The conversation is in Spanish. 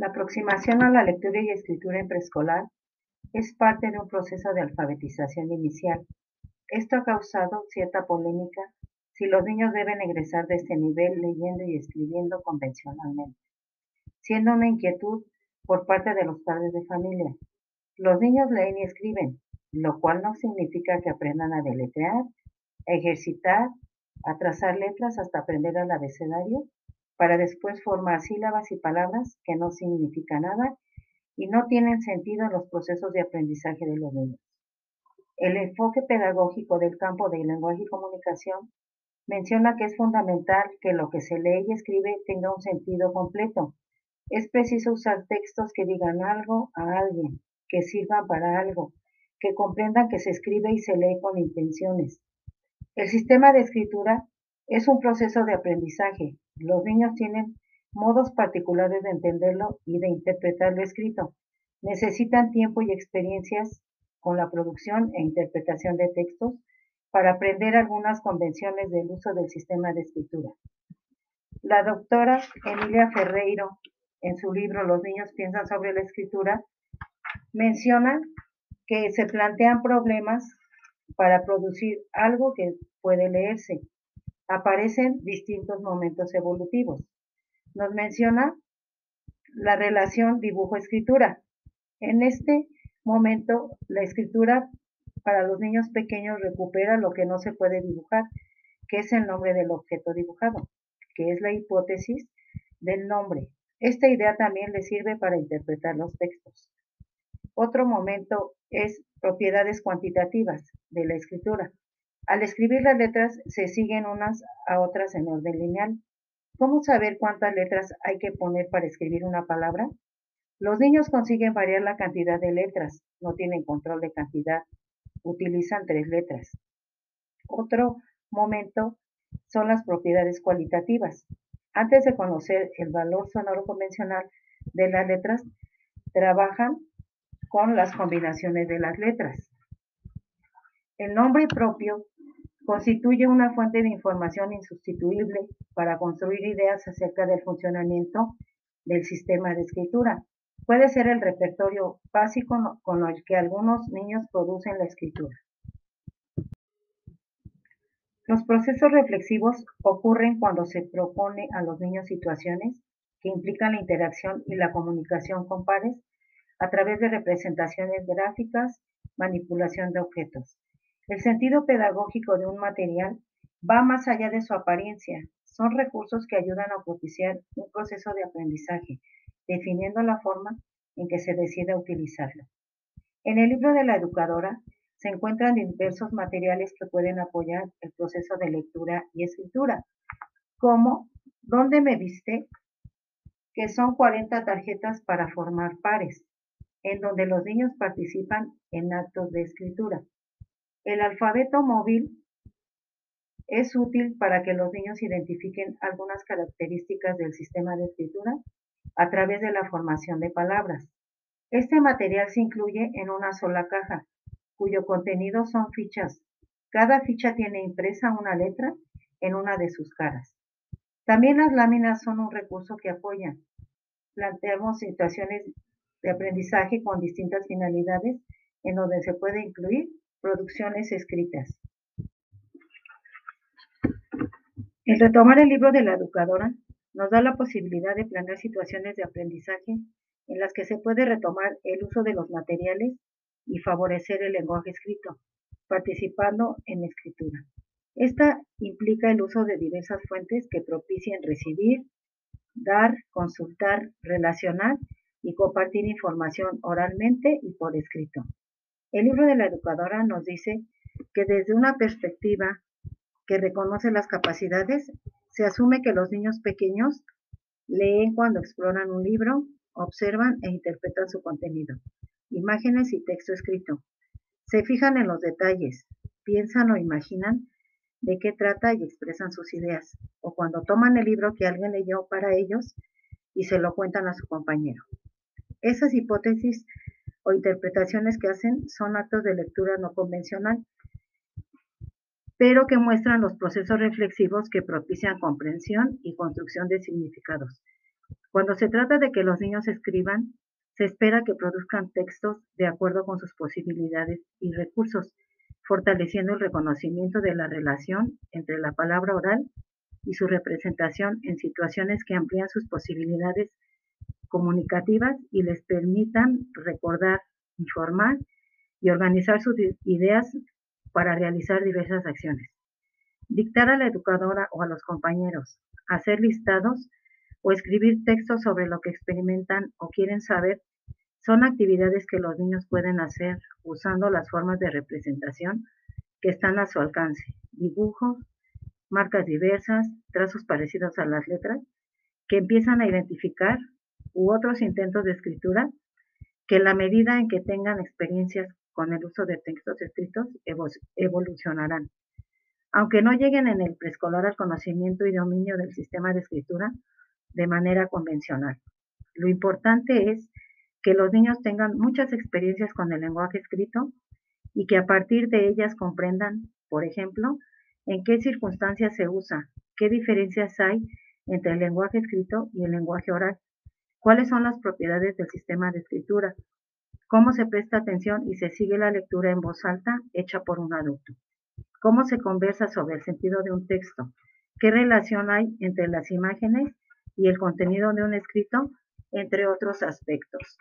La aproximación a la lectura y escritura en preescolar es parte de un proceso de alfabetización inicial. Esto ha causado cierta polémica si los niños deben egresar de este nivel leyendo y escribiendo convencionalmente, siendo una inquietud por parte de los padres de familia. Los niños leen y escriben, lo cual no significa que aprendan a deletrear, a ejercitar, a trazar letras hasta aprender el abecedario, para después formar sílabas y palabras que no significan nada y no tienen sentido en los procesos de aprendizaje de los niños. El enfoque pedagógico del campo de lenguaje y comunicación menciona que es fundamental que lo que se lee y escribe tenga un sentido completo. Es preciso usar textos que digan algo a alguien, que sirvan para algo, que comprendan que se escribe y se lee con intenciones. El sistema de escritura es un proceso de aprendizaje. Los niños tienen modos particulares de entenderlo y de interpretar lo escrito. Necesitan tiempo y experiencias con la producción e interpretación de textos para aprender algunas convenciones del uso del sistema de escritura. La doctora Emilia Ferreiro, en su libro Los niños piensan sobre la escritura, menciona que se plantean problemas para producir algo que puede leerse. Aparecen distintos momentos evolutivos. Nos menciona la relación dibujo-escritura. En este momento, la escritura para los niños pequeños recupera lo que no se puede dibujar, que es el nombre del objeto dibujado, que es la hipótesis del nombre. Esta idea también le sirve para interpretar los textos. Otro momento es propiedades cuantitativas de la escritura. Al escribir las letras se siguen unas a otras en orden lineal. ¿Cómo saber cuántas letras hay que poner para escribir una palabra? Los niños consiguen variar la cantidad de letras, no tienen control de cantidad, utilizan tres letras. Otro momento son las propiedades cualitativas. Antes de conocer el valor sonoro convencional de las letras, trabajan con las combinaciones de las letras. El nombre propio constituye una fuente de información insustituible para construir ideas acerca del funcionamiento del sistema de escritura. Puede ser el repertorio básico con el que algunos niños producen la escritura. Los procesos reflexivos ocurren cuando se propone a los niños situaciones que implican la interacción y la comunicación con pares a través de representaciones gráficas, manipulación de objetos. El sentido pedagógico de un material va más allá de su apariencia. Son recursos que ayudan a propiciar un proceso de aprendizaje, definiendo la forma en que se decide utilizarlo. En el libro de la educadora se encuentran diversos materiales que pueden apoyar el proceso de lectura y escritura, como ¿Dónde me viste? que son 40 tarjetas para formar pares, en donde los niños participan en actos de escritura. El alfabeto móvil es útil para que los niños identifiquen algunas características del sistema de escritura a través de la formación de palabras. Este material se incluye en una sola caja, cuyo contenido son fichas. Cada ficha tiene impresa una letra en una de sus caras. También las láminas son un recurso que apoyan. Planteamos situaciones de aprendizaje con distintas finalidades en donde se puede incluir producciones escritas. El retomar el libro de la educadora nos da la posibilidad de planear situaciones de aprendizaje en las que se puede retomar el uso de los materiales y favorecer el lenguaje escrito, participando en escritura. Esta implica el uso de diversas fuentes que propicien recibir, dar, consultar, relacionar y compartir información oralmente y por escrito. El libro de la educadora nos dice que desde una perspectiva que reconoce las capacidades, se asume que los niños pequeños leen cuando exploran un libro, observan e interpretan su contenido, imágenes y texto escrito. Se fijan en los detalles, piensan o imaginan de qué trata y expresan sus ideas, o cuando toman el libro que alguien leyó para ellos y se lo cuentan a su compañero. Esas hipótesis o interpretaciones que hacen son actos de lectura no convencional, pero que muestran los procesos reflexivos que propician comprensión y construcción de significados. Cuando se trata de que los niños escriban, se espera que produzcan textos de acuerdo con sus posibilidades y recursos, fortaleciendo el reconocimiento de la relación entre la palabra oral y su representación en situaciones que amplían sus posibilidades comunicativas y les permitan recordar, informar y organizar sus ideas para realizar diversas acciones. Dictar a la educadora o a los compañeros, hacer listados o escribir textos sobre lo que experimentan o quieren saber son actividades que los niños pueden hacer usando las formas de representación que están a su alcance, dibujos, marcas diversas, trazos parecidos a las letras, que empiezan a identificar u otros intentos de escritura que la medida en que tengan experiencias con el uso de textos escritos evolucionarán. Aunque no lleguen en el preescolar al conocimiento y dominio del sistema de escritura de manera convencional. Lo importante es que los niños tengan muchas experiencias con el lenguaje escrito y que a partir de ellas comprendan, por ejemplo, en qué circunstancias se usa, qué diferencias hay entre el lenguaje escrito y el lenguaje oral, cuáles son las propiedades del sistema de escritura, cómo se presta atención y se sigue la lectura en voz alta hecha por un adulto, cómo se conversa sobre el sentido de un texto, qué relación hay entre las imágenes y el contenido de un escrito, entre otros aspectos.